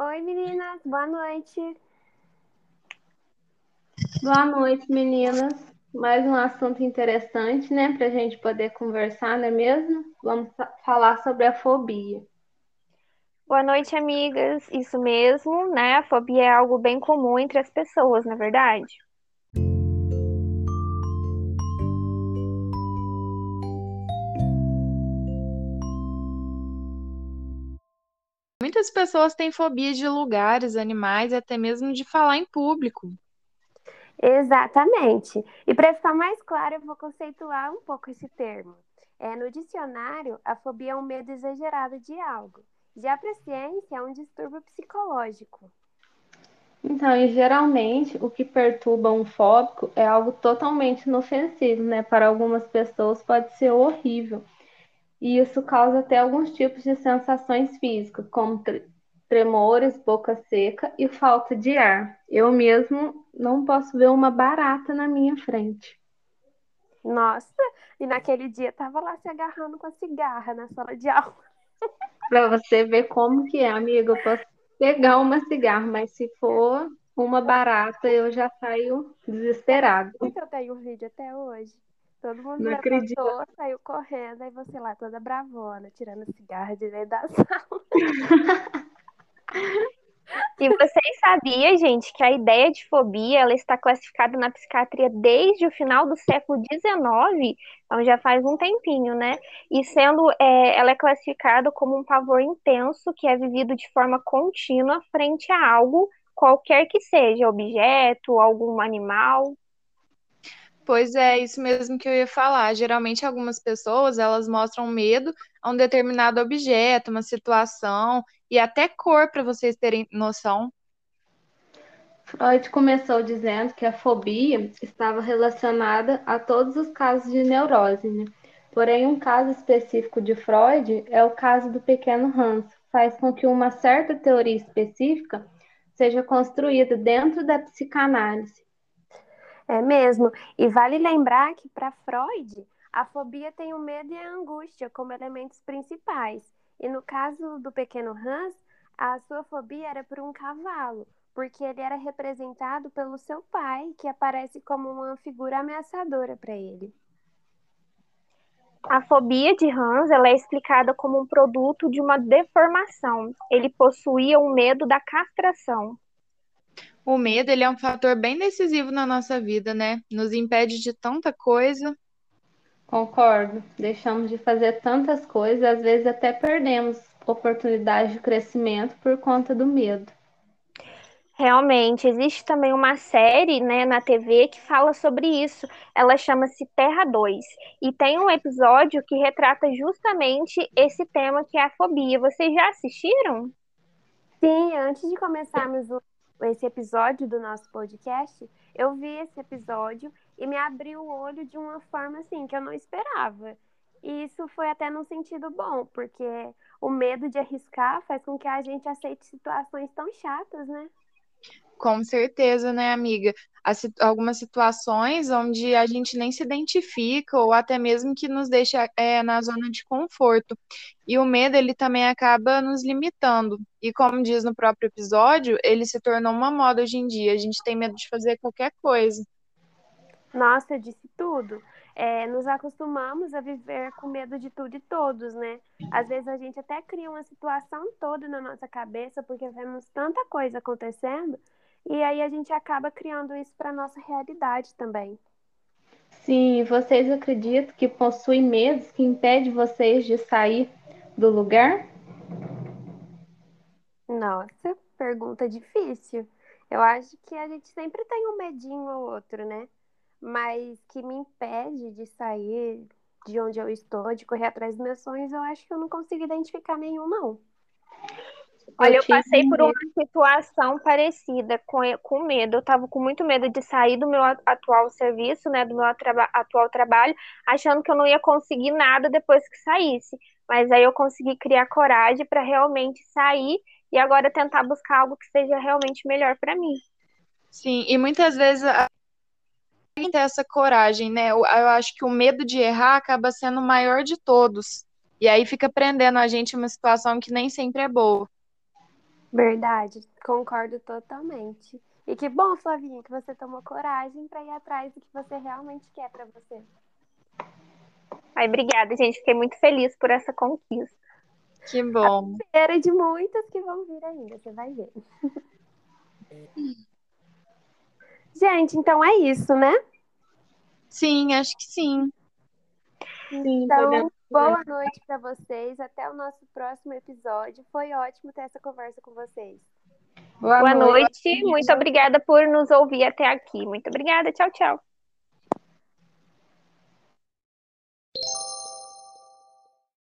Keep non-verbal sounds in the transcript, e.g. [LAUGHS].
Oi, meninas, boa noite. Boa noite, meninas. Mais um assunto interessante, né, para a gente poder conversar, não é mesmo? Vamos falar sobre a fobia. Boa noite, amigas. Isso mesmo, né? A fobia é algo bem comum entre as pessoas, na é verdade. Muitas pessoas têm fobia de lugares, animais e até mesmo de falar em público. Exatamente. E para ficar mais claro, eu vou conceituar um pouco esse termo. É, no dicionário, a fobia é um medo exagerado de algo. Já para a ciência, é um distúrbio psicológico. Então, e geralmente, o que perturba um fóbico é algo totalmente inofensivo, né? Para algumas pessoas pode ser horrível. E isso causa até alguns tipos de sensações físicas, como tremores, boca seca e falta de ar. Eu mesmo não posso ver uma barata na minha frente. Nossa, e naquele dia tava lá se agarrando com a cigarra na sala de aula. [LAUGHS] Para você ver como que é, amiga, eu posso pegar uma cigarra, mas se for uma barata, eu já saio desesperado. Eu tenho um vídeo até hoje. Todo mundo não levantou, acredito. saiu correndo, aí você lá toda bravona, tirando cigarra de dentro da [LAUGHS] sala. E vocês sabiam, gente, que a ideia de fobia ela está classificada na psiquiatria desde o final do século XIX, então já faz um tempinho, né? E sendo é, ela é classificada como um pavor intenso que é vivido de forma contínua frente a algo, qualquer que seja, objeto, algum animal. Pois é, isso mesmo que eu ia falar. Geralmente algumas pessoas, elas mostram medo a um determinado objeto, uma situação e até cor para vocês terem noção. Freud começou dizendo que a fobia estava relacionada a todos os casos de neurose, né? Porém, um caso específico de Freud é o caso do pequeno Hans, faz com que uma certa teoria específica seja construída dentro da psicanálise. É mesmo. E vale lembrar que para Freud, a fobia tem o medo e a angústia como elementos principais. E no caso do pequeno Hans, a sua fobia era por um cavalo, porque ele era representado pelo seu pai, que aparece como uma figura ameaçadora para ele. A fobia de Hans ela é explicada como um produto de uma deformação. Ele possuía um medo da castração. O medo, ele é um fator bem decisivo na nossa vida, né? Nos impede de tanta coisa. Concordo. Deixamos de fazer tantas coisas, às vezes até perdemos oportunidades de crescimento por conta do medo. Realmente, existe também uma série, né, na TV que fala sobre isso. Ela chama-se Terra 2 e tem um episódio que retrata justamente esse tema que é a fobia. Vocês já assistiram? Sim, antes de começarmos o esse episódio do nosso podcast, eu vi esse episódio e me abriu o olho de uma forma assim que eu não esperava. E isso foi até num sentido bom, porque o medo de arriscar faz com que a gente aceite situações tão chatas, né? Com certeza, né, amiga? Algumas situações onde a gente nem se identifica ou até mesmo que nos deixa é, na zona de conforto. E o medo, ele também acaba nos limitando. E como diz no próprio episódio, ele se tornou uma moda hoje em dia. A gente tem medo de fazer qualquer coisa. Nossa, disse tudo. É, nos acostumamos a viver com medo de tudo e todos, né? Às vezes a gente até cria uma situação toda na nossa cabeça porque vemos tanta coisa acontecendo e aí a gente acaba criando isso para nossa realidade também. Sim, vocês acreditam que possuem medos que impedem vocês de sair do lugar? Nossa, pergunta difícil. Eu acho que a gente sempre tem um medinho ou outro, né? Mas que me impede de sair de onde eu estou, de correr atrás dos meus sonhos, eu acho que eu não consigo identificar nenhum, não. Olha, eu, eu passei por uma situação parecida com, com medo. Eu estava com muito medo de sair do meu atual serviço, né, do meu atual trabalho, achando que eu não ia conseguir nada depois que saísse. Mas aí eu consegui criar coragem para realmente sair e agora tentar buscar algo que seja realmente melhor para mim. Sim, e muitas vezes a tem essa coragem, né? Eu, eu acho que o medo de errar acaba sendo o maior de todos. E aí fica prendendo a gente uma situação que nem sempre é boa. Verdade, concordo totalmente. E que bom, Flavinha, que você tomou coragem para ir atrás do que você realmente quer para você. Ai, obrigada, gente. Fiquei muito feliz por essa conquista. Que bom. Era de muitas que vão vir ainda, você vai ver. [LAUGHS] gente, então é isso, né? Sim, acho que sim. Sim, Então, podemos- boa noite para vocês. Até o nosso próximo episódio. Foi ótimo ter essa conversa com vocês. Boa noite. Muito obrigada por nos ouvir até aqui. Muito obrigada. Tchau, tchau.